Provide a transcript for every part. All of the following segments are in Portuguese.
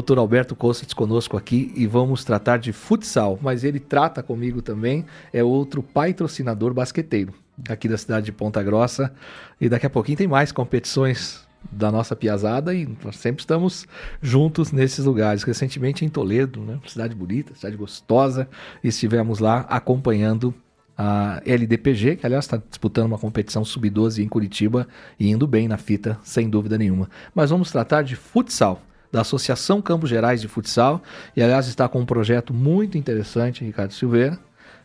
Dr. Alberto Kostitz conosco aqui e vamos tratar de futsal, mas ele trata comigo também, é outro patrocinador basqueteiro aqui da cidade de Ponta Grossa e daqui a pouquinho tem mais competições da nossa piazada e nós sempre estamos juntos nesses lugares. Recentemente em Toledo, né? cidade bonita, cidade gostosa, estivemos lá acompanhando a LDPG, que aliás está disputando uma competição sub-12 em Curitiba e indo bem na fita, sem dúvida nenhuma. Mas vamos tratar de futsal, da Associação Campos Gerais de Futsal, e aliás está com um projeto muito interessante, Ricardo Silveira,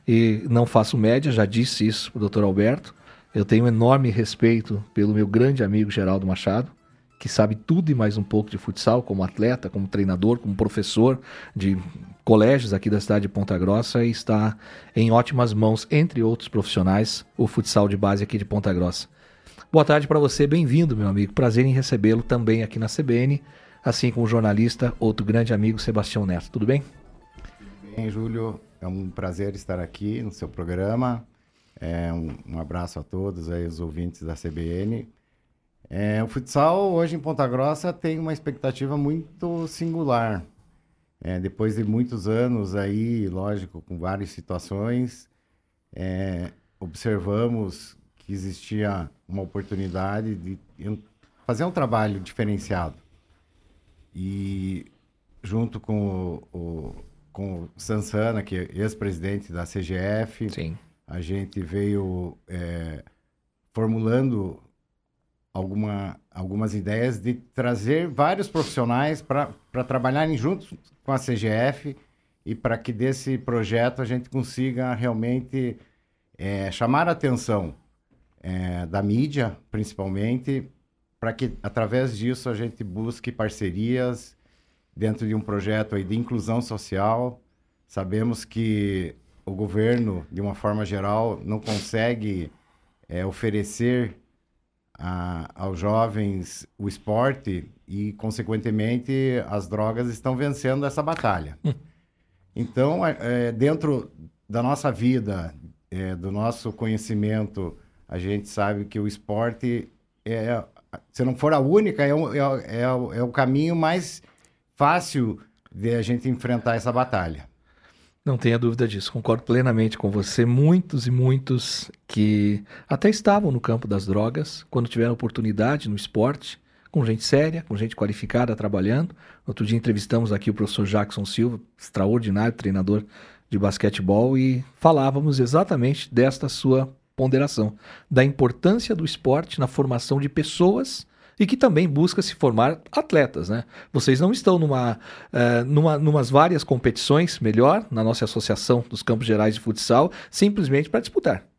e não faço média, já disse isso para o doutor Alberto. Eu tenho um enorme respeito pelo meu grande amigo Geraldo Machado, que sabe tudo e mais um pouco de futsal, como atleta, como treinador, como professor de colégios aqui da cidade de Ponta Grossa e está em ótimas mãos, entre outros profissionais, o futsal de base aqui de Ponta Grossa. Boa tarde para você, bem-vindo, meu amigo. Prazer em recebê-lo também aqui na CBN, assim como o jornalista, outro grande amigo, Sebastião Neto. Tudo bem? Tudo bem, Júlio. É um prazer estar aqui no seu programa. É um, um abraço a todos aí, os ouvintes da CBN. É, o futsal hoje em Ponta Grossa tem uma expectativa muito singular. É, depois de muitos anos aí, lógico, com várias situações, é, observamos que existia uma oportunidade de fazer um trabalho diferenciado. E junto com o, o, com o Sansana, que é ex-presidente da CGF, Sim. a gente veio é, formulando alguma, algumas ideias de trazer vários profissionais para trabalharem juntos com a CGF e para que desse projeto a gente consiga realmente é, chamar a atenção é, da mídia, principalmente, para que através disso a gente busque parcerias dentro de um projeto aí de inclusão social. Sabemos que o governo, de uma forma geral, não consegue é, oferecer a, aos jovens o esporte e, consequentemente, as drogas estão vencendo essa batalha. Hum. Então, é, é, dentro da nossa vida, é, do nosso conhecimento, a gente sabe que o esporte é, se não for a única, é o, é, é, é o caminho mais fácil de a gente enfrentar essa batalha. Não tenha dúvida disso, concordo plenamente com você. Muitos e muitos que até estavam no campo das drogas, quando tiveram oportunidade no esporte, com gente séria, com gente qualificada trabalhando. Outro dia entrevistamos aqui o professor Jackson Silva, extraordinário treinador de basquetebol, e falávamos exatamente desta sua ponderação, da importância do esporte na formação de pessoas e que também busca se formar atletas, né? Vocês não estão numa, uh, numa numas várias competições, melhor, na nossa associação dos Campos Gerais de Futsal, simplesmente para disputar.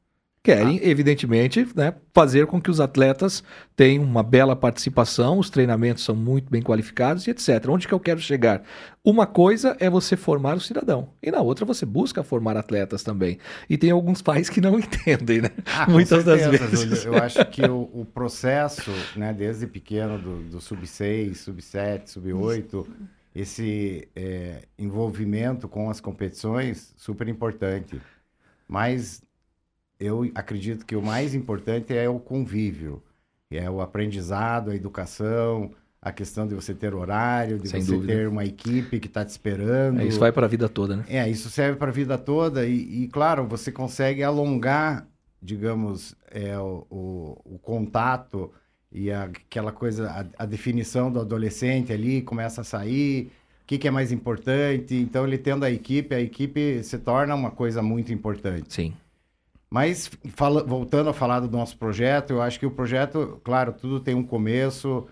Querem, ah. evidentemente, né, fazer com que os atletas tenham uma bela participação, os treinamentos são muito bem qualificados e etc. Onde que eu quero chegar? Uma coisa é você formar o cidadão, e na outra você busca formar atletas também. E tem alguns pais que não entendem, né? Ah, Muitas certeza, das vezes. Júlio. Eu acho que o, o processo, né, desde pequeno, do, do sub-6, sub-7, sub-8, esse é, envolvimento com as competições, super importante. Mas eu acredito que o mais importante é o convívio, é o aprendizado, a educação, a questão de você ter horário, de Sem você dúvida. ter uma equipe que está te esperando. É, isso vai para a vida toda, né? É, isso serve para a vida toda e, e, claro, você consegue alongar, digamos, é, o, o, o contato e a, aquela coisa, a, a, definição do adolescente ali começa a sair, o que, que, é mais importante. Então, ele tendo a equipe, a equipe se torna uma coisa muito importante. Sim. Mas fala, voltando a falar do nosso projeto, eu acho que o projeto, claro, tudo tem um começo,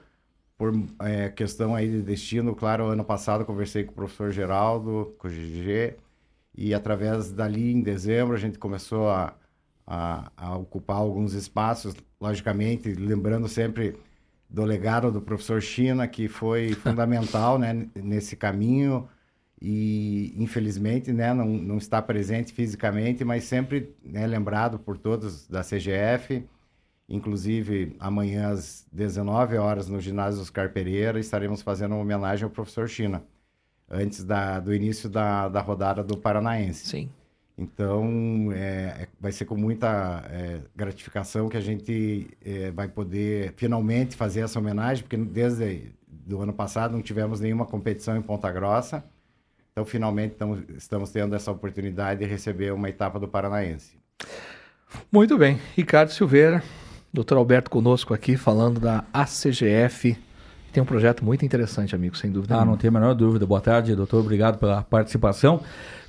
por é, questão aí de destino. Claro, ano passado conversei com o professor Geraldo, com o GG, e através dali, em dezembro, a gente começou a, a, a ocupar alguns espaços, logicamente, lembrando sempre do legado do professor China, que foi fundamental né, nesse caminho e infelizmente né, não, não está presente fisicamente, mas sempre né, lembrado por todos da CGF. Inclusive, amanhã às 19 horas no ginásio Oscar Pereira estaremos fazendo uma homenagem ao professor China, antes da, do início da, da rodada do Paranaense. Sim. Então, é, é vai ser com muita é, gratificação que a gente é, vai poder finalmente fazer essa homenagem, porque desde do ano passado não tivemos nenhuma competição em Ponta Grossa. Então, finalmente, tamo, estamos tendo essa oportunidade de receber uma etapa do Paranaense. Muito bem. Ricardo Silveira, doutor Alberto conosco aqui, falando da ACGF. Tem um projeto muito interessante, amigo, sem dúvida. Ah, nenhuma. não tem a menor dúvida. Boa tarde, doutor. Obrigado pela participação.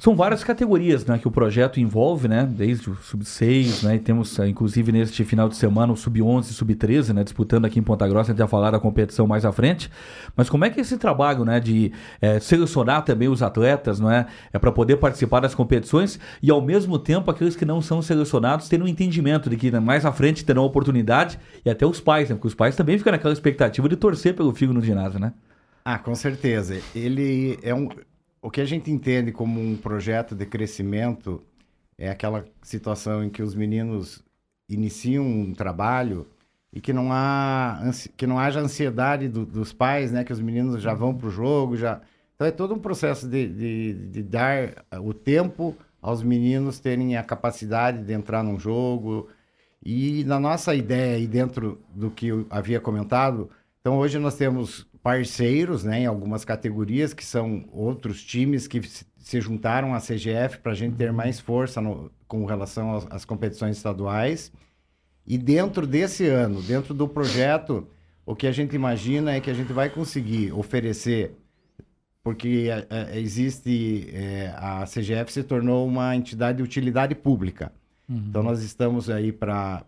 São várias categorias né, que o projeto envolve, né, desde o sub-6, né, e temos eh, inclusive neste final de semana o sub-11 e sub-13, né, disputando aqui em Ponta Grossa, a gente vai falar da competição mais à frente. Mas como é que é esse trabalho né, de é, selecionar também os atletas não é, é para poder participar das competições e ao mesmo tempo aqueles que não são selecionados terem um entendimento de que né, mais à frente terão oportunidade e até os pais, né, porque os pais também ficam naquela expectativa de torcer pelo filho no ginásio, né? Ah, com certeza. Ele é um, o que a gente entende como um projeto de crescimento é aquela situação em que os meninos iniciam um trabalho e que não há que não haja ansiedade do, dos pais, né? Que os meninos já vão para o jogo, já então é todo um processo de, de, de, dar o tempo aos meninos terem a capacidade de entrar num jogo e na nossa ideia e dentro do que eu havia comentado, então hoje nós temos parceiros né, em algumas categorias, que são outros times que se juntaram à CGF para a gente ter mais força no, com relação às, às, competições estaduais. E dentro desse ano, dentro do projeto, o que a gente imagina é que a gente vai conseguir oferecer, porque é, é, existe, é, a CGF se tornou uma entidade de utilidade pública. Uhum. Então nós estamos aí para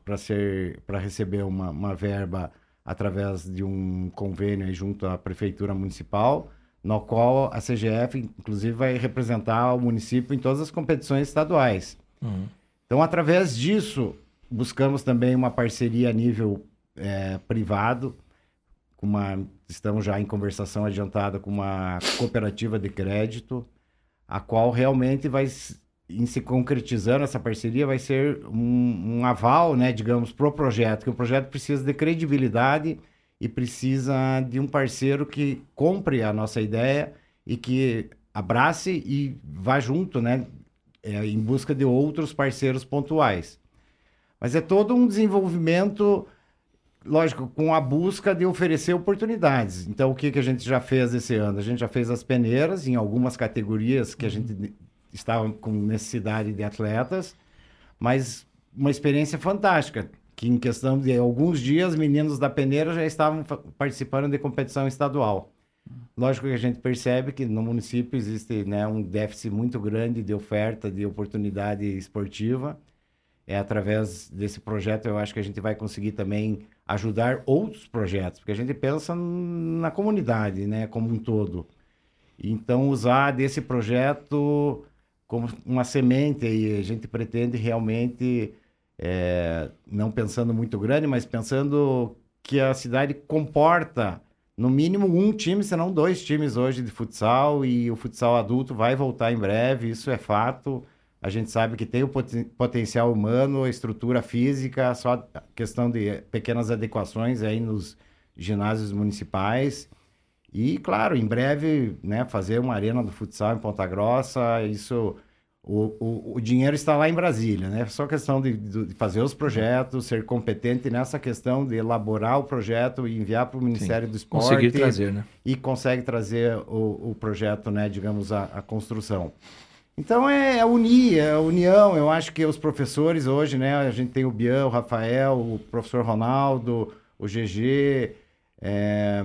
receber uma, uma verba através de um convênio junto à Prefeitura Municipal, no qual a CGF, inclusive, vai representar o município em todas as competições estaduais. Uhum. Então, através disso, buscamos também uma parceria a nível é, privado, uma, estamos já em conversação adiantada com uma cooperativa de crédito, a qual realmente vai em se concretizando essa parceria, vai ser um, um aval, né, digamos, para o projeto, que o projeto precisa de credibilidade e precisa de um parceiro que compre a nossa ideia e que abrace e vá junto, né, é, em busca de outros parceiros pontuais. Mas é todo um desenvolvimento, lógico, com a busca de oferecer oportunidades. Então, o que, que a gente já fez esse ano? A gente já fez as peneiras em algumas categorias que a gente estavam com necessidade de atletas, mas uma experiência fantástica, que em questão de alguns dias, meninos da peneira já estavam participando de competição estadual. Lógico que a gente percebe que no município existe né, um déficit muito grande de oferta de oportunidade esportiva. É através desse projeto eu acho que a gente vai conseguir também ajudar outros projetos, porque a gente pensa na comunidade, né, como um todo. Então usar desse projeto como uma semente e a gente pretende realmente, é, não pensando muito grande, mas pensando que a cidade comporta no mínimo um time, se não dois times hoje de futsal e o futsal adulto vai voltar em breve, isso é fato. A gente sabe que tem o poten potencial humano, a estrutura física, só questão de pequenas adequações aí nos ginásios municipais. E, claro, em breve, né, fazer uma arena do futsal em Ponta Grossa, isso... O, o, o dinheiro está lá em Brasília, né? Só questão de, de, fazer os projetos, ser competente nessa questão de elaborar o projeto e enviar para o Ministério Sim, do Esporte. Conseguir trazer, né? E consegue trazer o, o projeto, né? Digamos, a, a construção. Então é, é unir, é a união. Eu acho que os professores hoje, né? A gente tem o Bian, o Rafael, o professor Ronaldo, o GG, é,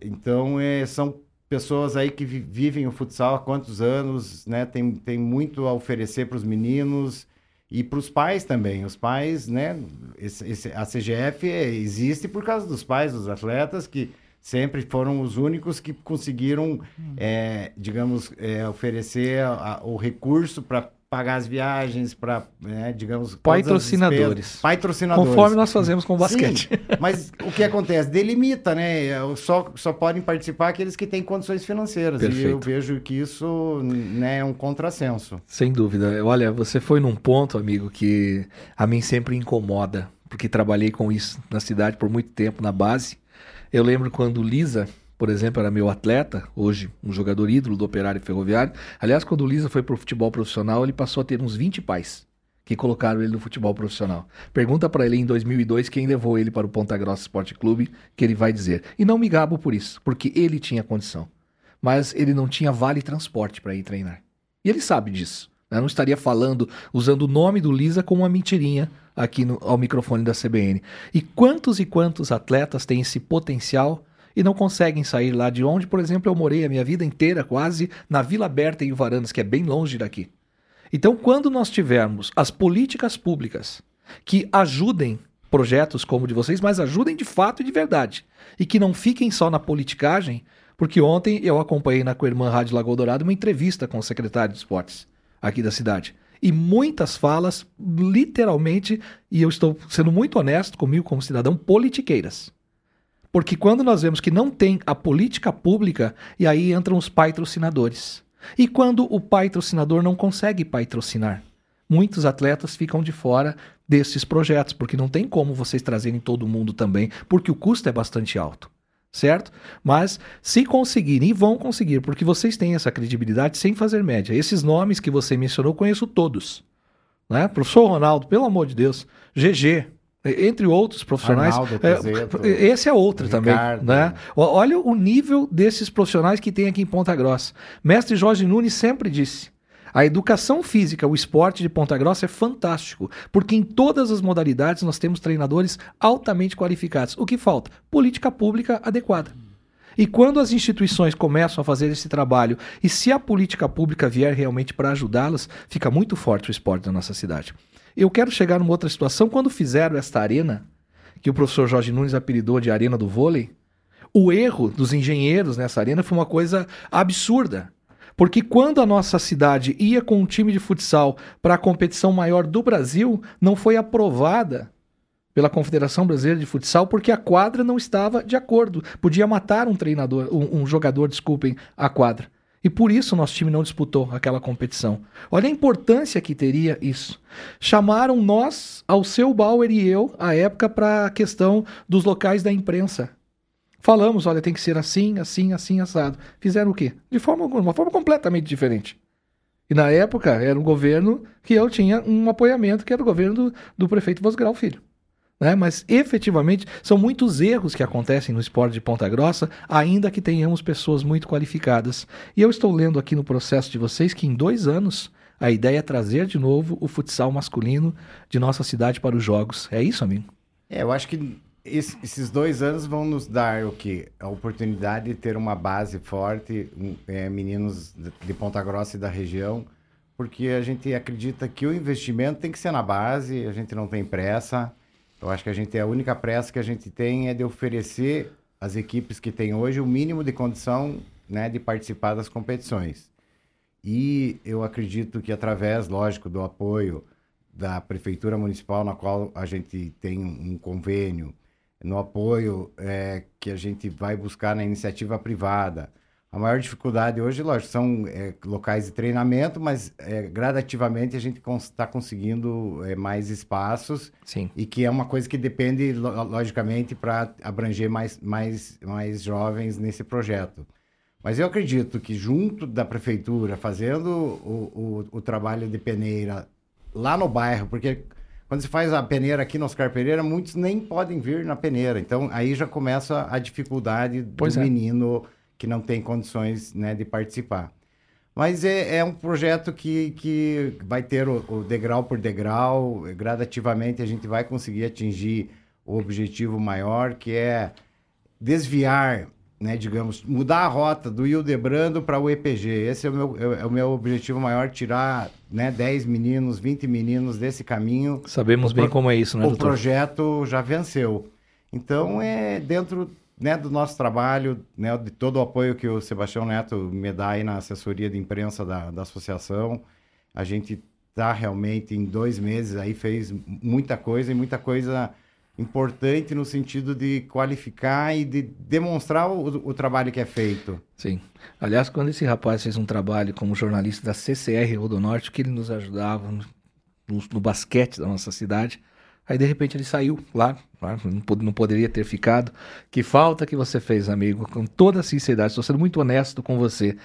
então, é, são pessoas aí que vivem o futsal há quantos anos, né? Tem, tem muito a oferecer para os meninos e para os pais também. Os pais, né? Esse, esse, a CGF é, existe por causa dos pais dos atletas que sempre foram os únicos que conseguiram, hum. é, digamos, é, oferecer a, o recurso para pagar as viagens, para, né, digamos... Patrocinadores. Patrocinadores. Conforme nós fazemos com o basquete. Sim, mas o que acontece? Delimita, né? Só, só podem participar aqueles que têm condições financeiras. Perfeito. E eu vejo que isso né, é um contrassenso. Sem dúvida. Olha, você foi num ponto, amigo, que a mim sempre incomoda, porque trabalhei com isso na cidade por muito tempo, na base. Eu lembro quando Lisa por exemplo, era meu atleta, hoje um jogador ídolo do Operário Ferroviário. Aliás, quando o Lisa foi para o futebol profissional, ele passou a ter uns 20 pais que colocaram ele no futebol profissional. Pergunta para ele em 2002 quem levou ele para o Ponta Grossa Esporte Clube, que ele vai dizer. E não me gabo por isso, porque ele tinha condição. Mas ele não tinha vale transporte para ir treinar. E ele sabe disso. Né? Não estaria falando, usando o nome do Lisa como uma mentirinha aqui no, ao microfone da CBN. E quantos e quantos atletas têm esse potencial e não conseguem sair lá de onde, por exemplo, eu morei a minha vida inteira quase na Vila Berta em Varandas, que é bem longe daqui. Então, quando nós tivermos as políticas públicas que ajudem projetos como o de vocês, mas ajudem de fato e de verdade, e que não fiquem só na politicagem, porque ontem eu acompanhei na Coirmã Rádio Lagoa Dourado uma entrevista com o secretário de esportes aqui da cidade. E muitas falas, literalmente, e eu estou sendo muito honesto comigo como cidadão, politiqueiras. Porque quando nós vemos que não tem a política pública, e aí entram os patrocinadores. E quando o patrocinador não consegue patrocinar? Muitos atletas ficam de fora desses projetos, porque não tem como vocês trazerem todo mundo também, porque o custo é bastante alto. Certo? Mas se conseguirem, e vão conseguir, porque vocês têm essa credibilidade sem fazer média. Esses nomes que você mencionou, conheço todos. Né? Professor Ronaldo, pelo amor de Deus, GG, entre outros profissionais. Arnaldo, é, esse é outro também. Né? Olha o nível desses profissionais que tem aqui em Ponta Grossa. Mestre Jorge Nunes sempre disse: a educação física, o esporte de Ponta Grossa é fantástico, porque em todas as modalidades nós temos treinadores altamente qualificados. O que falta? Política pública adequada. E quando as instituições começam a fazer esse trabalho, e se a política pública vier realmente para ajudá-las, fica muito forte o esporte da nossa cidade. Eu quero chegar numa outra situação. Quando fizeram esta arena, que o professor Jorge Nunes apelidou de Arena do Vôlei, o erro dos engenheiros nessa arena foi uma coisa absurda. Porque quando a nossa cidade ia com um time de futsal para a competição maior do Brasil, não foi aprovada pela Confederação Brasileira de Futsal porque a quadra não estava de acordo. Podia matar um treinador, um, um jogador, desculpem, a quadra. E por isso nosso time não disputou aquela competição. Olha a importância que teria isso. Chamaram nós, ao seu Bauer e eu, à época, para a questão dos locais da imprensa. Falamos, olha, tem que ser assim, assim, assim, assado. Fizeram o quê? De forma, uma forma completamente diferente. E na época era um governo que eu tinha um apoiamento, que era o governo do, do prefeito Vosgrau Filho. Né? Mas efetivamente são muitos erros que acontecem no esporte de Ponta Grossa, ainda que tenhamos pessoas muito qualificadas. E eu estou lendo aqui no processo de vocês que em dois anos a ideia é trazer de novo o futsal masculino de nossa cidade para os jogos. É isso, amigo? É, eu acho que esses dois anos vão nos dar o que? A oportunidade de ter uma base forte, é, meninos de Ponta Grossa e da região, porque a gente acredita que o investimento tem que ser na base, a gente não tem pressa. Eu acho que a gente a única pressa que a gente tem é de oferecer às equipes que tem hoje o mínimo de condição né, de participar das competições. E eu acredito que através, lógico, do apoio da prefeitura municipal, na qual a gente tem um convênio, no apoio é, que a gente vai buscar na iniciativa privada, a maior dificuldade hoje, lógico, são é, locais de treinamento, mas é, gradativamente a gente está conseguindo é, mais espaços. Sim. E que é uma coisa que depende, logicamente, para abranger mais, mais, mais jovens nesse projeto. Mas eu acredito que, junto da prefeitura, fazendo o, o, o trabalho de peneira lá no bairro, porque quando se faz a peneira aqui no Oscar Pereira, muitos nem podem vir na peneira. Então, aí já começa a dificuldade pois do é. menino que não tem condições né, de participar. Mas é, é, um projeto que, que vai ter o, o, degrau por degrau, gradativamente a gente vai conseguir atingir o objetivo maior, que é desviar, né, digamos, mudar a rota do Hildebrando para o EPG. Esse é o, meu, é, é o meu objetivo maior, tirar né, 10 meninos, 20 meninos desse caminho. Sabemos bem como é isso, né, O doutor? projeto já venceu. Então, é dentro né, do nosso trabalho, né, de todo o apoio que o Sebastião Neto me dá aí na assessoria de imprensa da, da associação. A gente está realmente em dois meses aí fez muita coisa e muita coisa importante no sentido de qualificar e de demonstrar o, o trabalho que é feito. Sim. Aliás, quando esse rapaz fez um trabalho como jornalista da CCR Rodonorte, que ele nos ajudava no, no basquete da nossa cidade, Aí de repente ele saiu lá, lá, não, não poderia ter ficado. Que falta que você fez, amigo, com toda a sinceridade. Estou sendo muito honesto com você.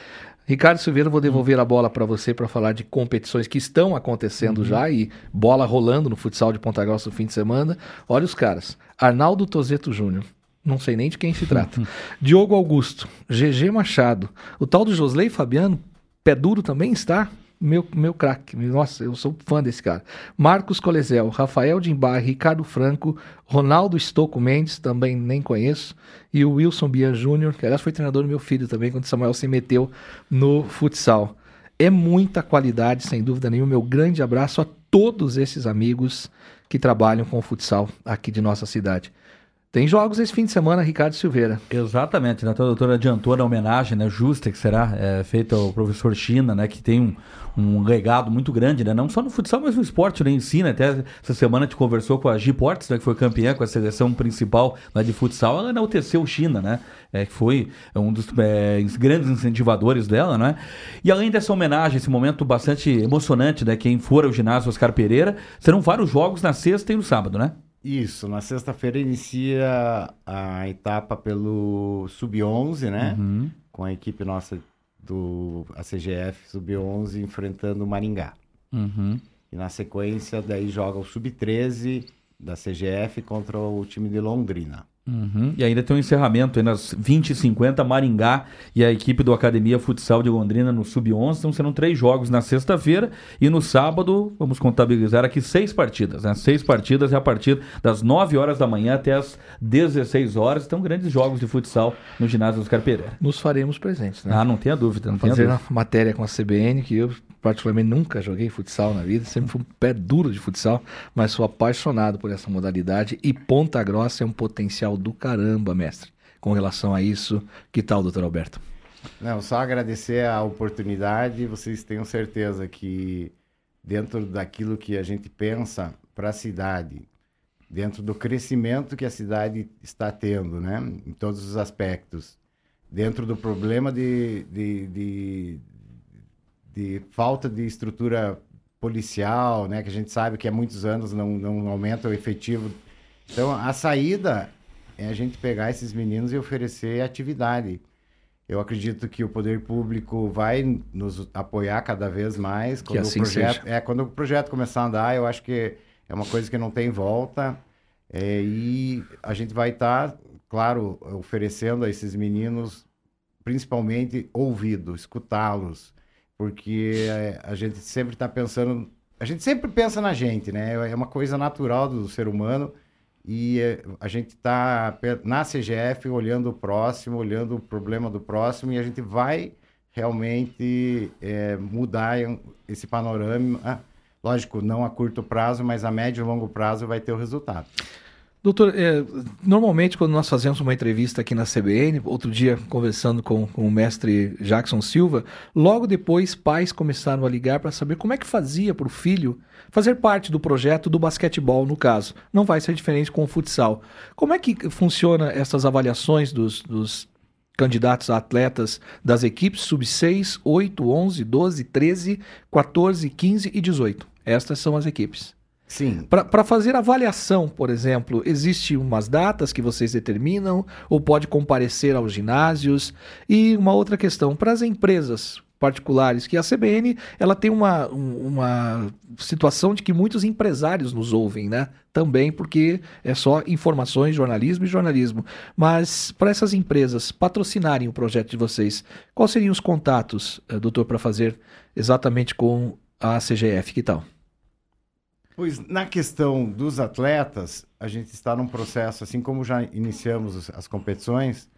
Ricardo Silveira, vou devolver a bola para você para falar de competições que estão acontecendo já e bola rolando no futsal de Ponta Grossa no fim de semana. Olha os caras: Arnaldo Tozeto Júnior. Não sei nem de quem se trata. Diogo Augusto, GG Machado, o tal do Josley Fabiano, pé duro também está. Meu, meu craque. Nossa, eu sou fã desse cara. Marcos Colezel, Rafael Dimbar, Ricardo Franco, Ronaldo Estocco Mendes, também nem conheço, e o Wilson Bian Júnior, que aliás foi treinador do meu filho também, quando Samuel se meteu no futsal. É muita qualidade, sem dúvida nenhuma. Meu grande abraço a todos esses amigos que trabalham com o futsal aqui de nossa cidade. Tem jogos esse fim de semana, Ricardo Silveira. Exatamente, né? A doutora adiantou na homenagem né, justa que será é, feita ao professor China, né? Que tem um, um legado muito grande, né? Não só no futsal, mas no esporte né, em si, né? Até essa semana a gente conversou com a G Portes, né, que foi campeã com a seleção principal lá de futsal, ela enalteceu China, né? É, que foi um dos é, grandes incentivadores dela, né? E além dessa homenagem, esse momento bastante emocionante, né? Quem for ao ginásio Oscar Pereira, serão vários jogos na sexta e no sábado, né? Isso, na sexta-feira inicia a etapa pelo Sub-11, né? Uhum. Com a equipe nossa do ACGF Sub-11 enfrentando o Maringá. Uhum. E na sequência, daí joga o Sub-13 da CGF contra o time de Londrina. Uhum. E ainda tem um encerramento aí nas 20 e 50 Maringá e a equipe do Academia Futsal de Londrina no Sub-11. Então serão três jogos na sexta-feira e no sábado vamos contabilizar aqui seis partidas. Né? Seis partidas é a partir das 9 horas da manhã até as 16 horas. Então grandes jogos de futsal no ginásio Oscar Pereira. Nos faremos presentes, né? Ah, não tenha dúvida, não tenha fazer dúvida. uma matéria com a CBN, que eu particularmente nunca joguei futsal na vida, sempre fui um pé duro de futsal, mas sou apaixonado por essa modalidade e Ponta Grossa é um potencial do caramba, mestre. Com relação a isso, que tal, doutor Alberto? Não, só agradecer a oportunidade. Vocês tenham certeza que dentro daquilo que a gente pensa para a cidade, dentro do crescimento que a cidade está tendo, né, em todos os aspectos, dentro do problema de, de, de, de falta de estrutura policial, né, que a gente sabe que há muitos anos não, não aumenta o efetivo. Então, a saída é a gente pegar esses meninos e oferecer atividade. Eu acredito que o poder público vai nos apoiar cada vez mais. Que assim o projeto. É, quando o projeto começar a andar, eu acho que é uma coisa que não tem volta. É, e a gente vai estar, claro, oferecendo a esses meninos, principalmente ouvido, escutá-los, porque é, a gente sempre está pensando, a gente sempre pensa na gente, né? É uma coisa natural do ser humano e é, a gente está na CGF olhando o próximo, olhando o problema do próximo e a gente vai realmente é, mudar esse panorama. Ah, lógico, não a curto prazo, mas a médio e longo prazo vai ter o resultado. Doutor, é, normalmente quando nós fazemos uma entrevista aqui na CBN, outro dia conversando com, com o mestre Jackson Silva, logo depois pais começaram a ligar para saber como é que fazia para o filho fazer parte do projeto do basquetebol, no caso. Não vai ser diferente com o futsal. Como é que funciona essas avaliações dos, dos candidatos a atletas das equipes sub-6, 8, 11, 12, 13, 14, 15 e 18? Estas são as equipes. Sim. Para fazer avaliação, por exemplo, existe umas datas que vocês determinam ou pode comparecer aos ginásios? E uma outra questão, para as empresas particulares, que a CBN ela tem uma, uma situação de que muitos empresários nos ouvem, né? Também porque é só informações, jornalismo e jornalismo. Mas para essas empresas patrocinarem o projeto de vocês, quais seriam os contatos, eh, doutor, para fazer exatamente com a CGF? Que tal? Pois na questão dos atletas, a gente está num processo, assim como já iniciamos as competições,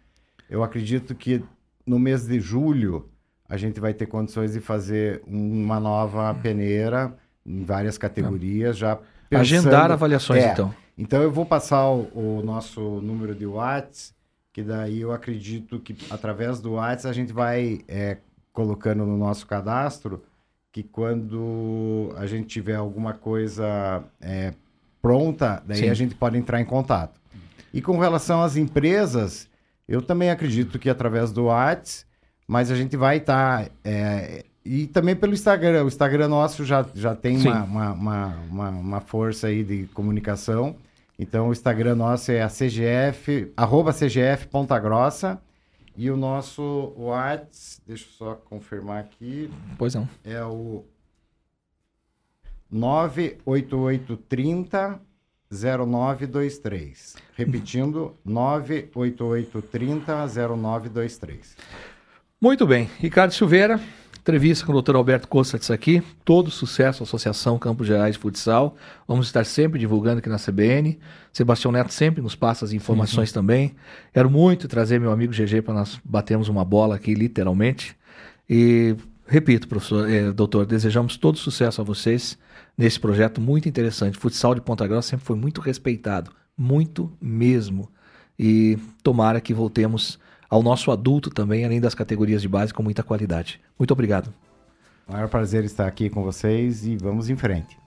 eu acredito que no mês de julho a gente vai ter condições de fazer uma nova peneira em várias categorias, já pensando... Agendar avaliações, é, então. Então eu vou passar o, o, nosso número de Whats, que daí eu acredito que através do Whats a gente vai é, colocando no nosso cadastro que quando a gente tiver alguma coisa é, pronta, daí Sim. a gente pode entrar em contato. E com relação às empresas, eu também acredito que através do Whats, mas a gente vai estar tá, é, E também pelo Instagram. O Instagram nosso já, já tem uma, uma, uma, uma, uma força aí de comunicação. Então o Instagram nosso é a CGF, arroba CGF Ponta Grossa. E o nosso WhatsApp, deixa eu só confirmar aqui, Pois não. é o 98830 0923. Repetindo, 98830 0923. Muito bem. Ricardo Silveira, entrevista com o Dr. Alberto Costa aqui. Todo sucesso à Associação Campos Gerais de Futsal. Vamos estar sempre divulgando aqui na CBN. Sebastião Neto sempre nos passa as informações também. Quero muito trazer meu amigo GG para nós batermos uma bola aqui, literalmente. E repito, professor, eh, doutor, desejamos todo sucesso a vocês nesse projeto muito interessante. Futsal de Ponta Grossa sempre foi muito respeitado, muito mesmo. E tomara que voltemos ao nosso adulto também, além das categorias de base, com muita qualidade. Muito obrigado. Maior prazer estar aqui com vocês e vamos em frente.